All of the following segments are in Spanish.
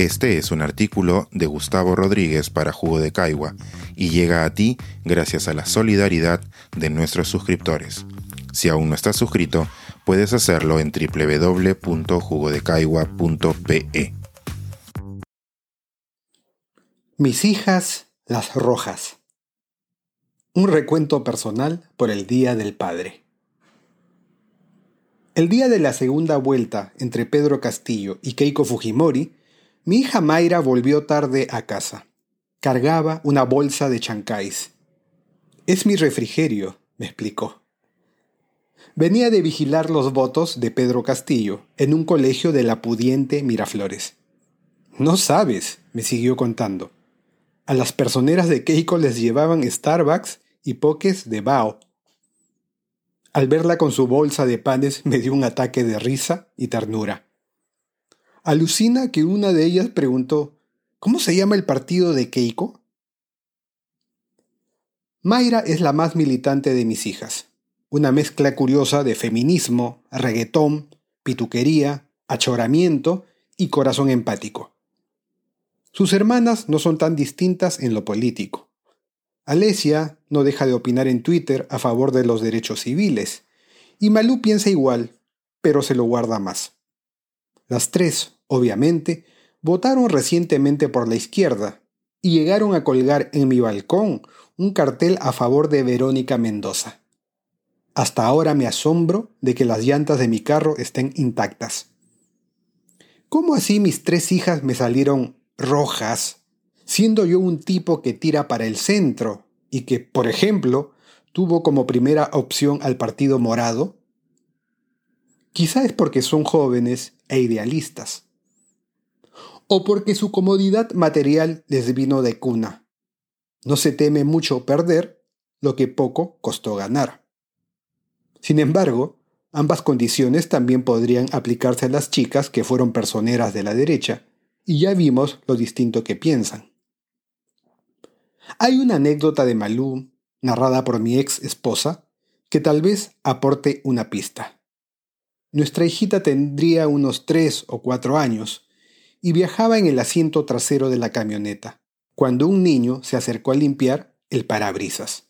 Este es un artículo de Gustavo Rodríguez para Jugo de Caigua y llega a ti gracias a la solidaridad de nuestros suscriptores. Si aún no estás suscrito, puedes hacerlo en www.jugodecaigua.pe. Mis hijas, las rojas. Un recuento personal por el Día del Padre. El día de la segunda vuelta entre Pedro Castillo y Keiko Fujimori, mi hija Mayra volvió tarde a casa. Cargaba una bolsa de chancáis. Es mi refrigerio, me explicó. Venía de vigilar los votos de Pedro Castillo en un colegio de la pudiente Miraflores. No sabes, me siguió contando. A las personeras de Keiko les llevaban Starbucks y poques de Bao. Al verla con su bolsa de panes me dio un ataque de risa y ternura. Alucina que una de ellas preguntó, ¿Cómo se llama el partido de Keiko? Mayra es la más militante de mis hijas, una mezcla curiosa de feminismo, reggaetón, pituquería, achoramiento y corazón empático. Sus hermanas no son tan distintas en lo político. Alesia no deja de opinar en Twitter a favor de los derechos civiles, y Malú piensa igual, pero se lo guarda más. Las tres, obviamente, votaron recientemente por la izquierda y llegaron a colgar en mi balcón un cartel a favor de Verónica Mendoza. Hasta ahora me asombro de que las llantas de mi carro estén intactas. ¿Cómo así mis tres hijas me salieron rojas, siendo yo un tipo que tira para el centro y que, por ejemplo, tuvo como primera opción al Partido Morado? Quizá es porque son jóvenes e idealistas. O porque su comodidad material les vino de cuna. No se teme mucho perder lo que poco costó ganar. Sin embargo, ambas condiciones también podrían aplicarse a las chicas que fueron personeras de la derecha, y ya vimos lo distinto que piensan. Hay una anécdota de Malú, narrada por mi ex esposa, que tal vez aporte una pista. Nuestra hijita tendría unos tres o cuatro años y viajaba en el asiento trasero de la camioneta, cuando un niño se acercó a limpiar el parabrisas.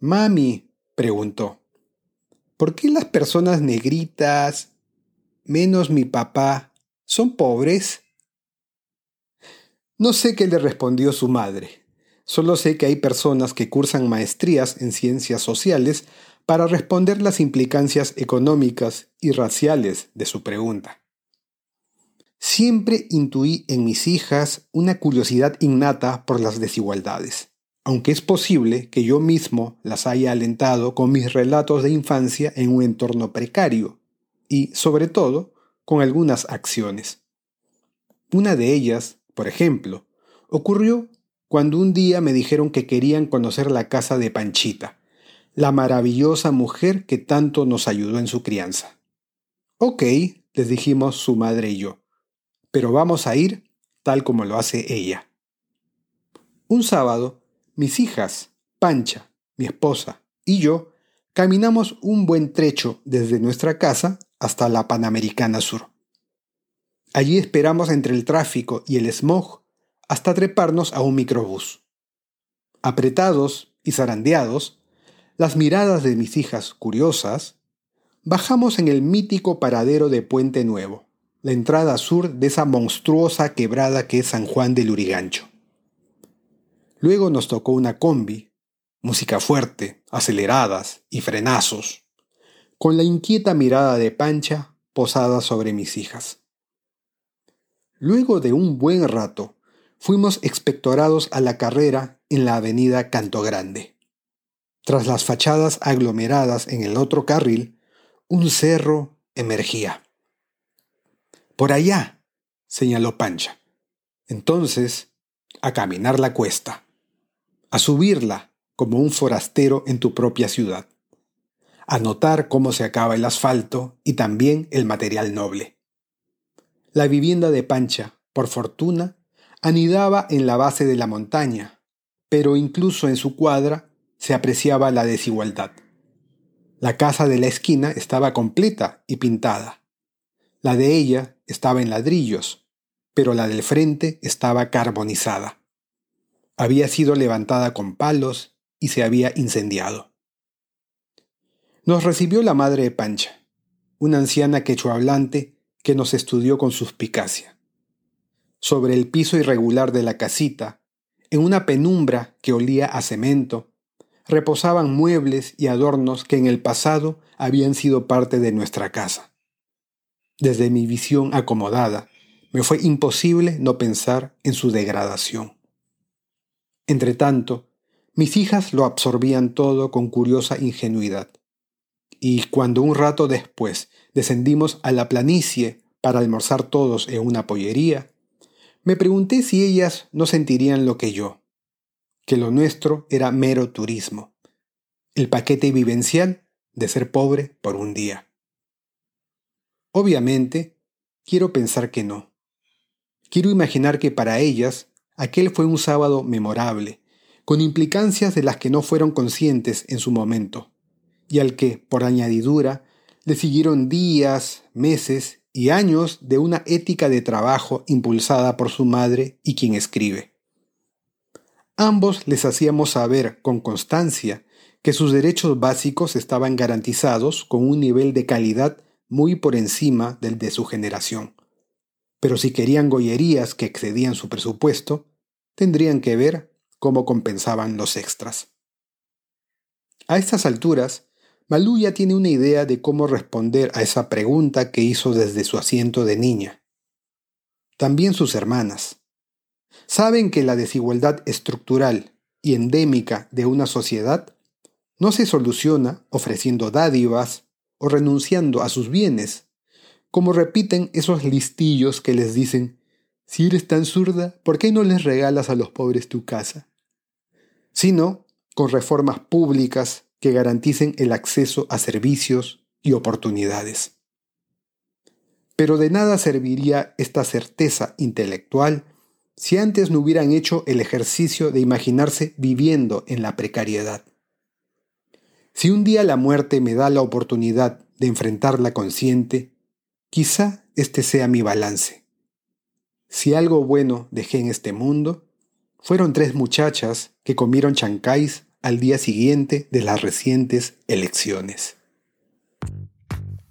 Mami, preguntó, ¿por qué las personas negritas, menos mi papá, son pobres? No sé qué le respondió su madre. Solo sé que hay personas que cursan maestrías en ciencias sociales para responder las implicancias económicas y raciales de su pregunta. Siempre intuí en mis hijas una curiosidad innata por las desigualdades, aunque es posible que yo mismo las haya alentado con mis relatos de infancia en un entorno precario y, sobre todo, con algunas acciones. Una de ellas, por ejemplo, ocurrió cuando un día me dijeron que querían conocer la casa de Panchita, la maravillosa mujer que tanto nos ayudó en su crianza. Ok, les dijimos su madre y yo, pero vamos a ir tal como lo hace ella. Un sábado, mis hijas, Pancha, mi esposa y yo caminamos un buen trecho desde nuestra casa hasta la Panamericana Sur. Allí esperamos entre el tráfico y el smog hasta treparnos a un microbús. Apretados y zarandeados, las miradas de mis hijas curiosas, bajamos en el mítico paradero de Puente Nuevo, la entrada sur de esa monstruosa quebrada que es San Juan del Urigancho. Luego nos tocó una combi, música fuerte, aceleradas y frenazos, con la inquieta mirada de Pancha posada sobre mis hijas. Luego de un buen rato, fuimos expectorados a la carrera en la avenida Canto Grande. Tras las fachadas aglomeradas en el otro carril, un cerro emergía. Por allá, señaló Pancha. Entonces, a caminar la cuesta, a subirla como un forastero en tu propia ciudad, a notar cómo se acaba el asfalto y también el material noble. La vivienda de Pancha, por fortuna, anidaba en la base de la montaña, pero incluso en su cuadra se apreciaba la desigualdad. La casa de la esquina estaba completa y pintada. La de ella estaba en ladrillos, pero la del frente estaba carbonizada. Había sido levantada con palos y se había incendiado. Nos recibió la madre de Pancha, una anciana quechohablante que nos estudió con suspicacia. Sobre el piso irregular de la casita, en una penumbra que olía a cemento, reposaban muebles y adornos que en el pasado habían sido parte de nuestra casa. Desde mi visión acomodada, me fue imposible no pensar en su degradación. Entretanto, mis hijas lo absorbían todo con curiosa ingenuidad. Y cuando un rato después descendimos a la planicie para almorzar todos en una pollería, me pregunté si ellas no sentirían lo que yo, que lo nuestro era mero turismo, el paquete vivencial de ser pobre por un día. Obviamente, quiero pensar que no. Quiero imaginar que para ellas aquel fue un sábado memorable, con implicancias de las que no fueron conscientes en su momento, y al que, por añadidura, le siguieron días, meses y años de una ética de trabajo impulsada por su madre y quien escribe. Ambos les hacíamos saber con constancia que sus derechos básicos estaban garantizados con un nivel de calidad muy por encima del de su generación. Pero si querían gollerías que excedían su presupuesto, tendrían que ver cómo compensaban los extras. A estas alturas, Malú ya tiene una idea de cómo responder a esa pregunta que hizo desde su asiento de niña. También sus hermanas. Saben que la desigualdad estructural y endémica de una sociedad no se soluciona ofreciendo dádivas o renunciando a sus bienes, como repiten esos listillos que les dicen, si eres tan zurda, ¿por qué no les regalas a los pobres tu casa? Sino con reformas públicas que garanticen el acceso a servicios y oportunidades. Pero de nada serviría esta certeza intelectual si antes no hubieran hecho el ejercicio de imaginarse viviendo en la precariedad. Si un día la muerte me da la oportunidad de enfrentarla consciente, quizá este sea mi balance. Si algo bueno dejé en este mundo, fueron tres muchachas que comieron chancáis al día siguiente de las recientes elecciones.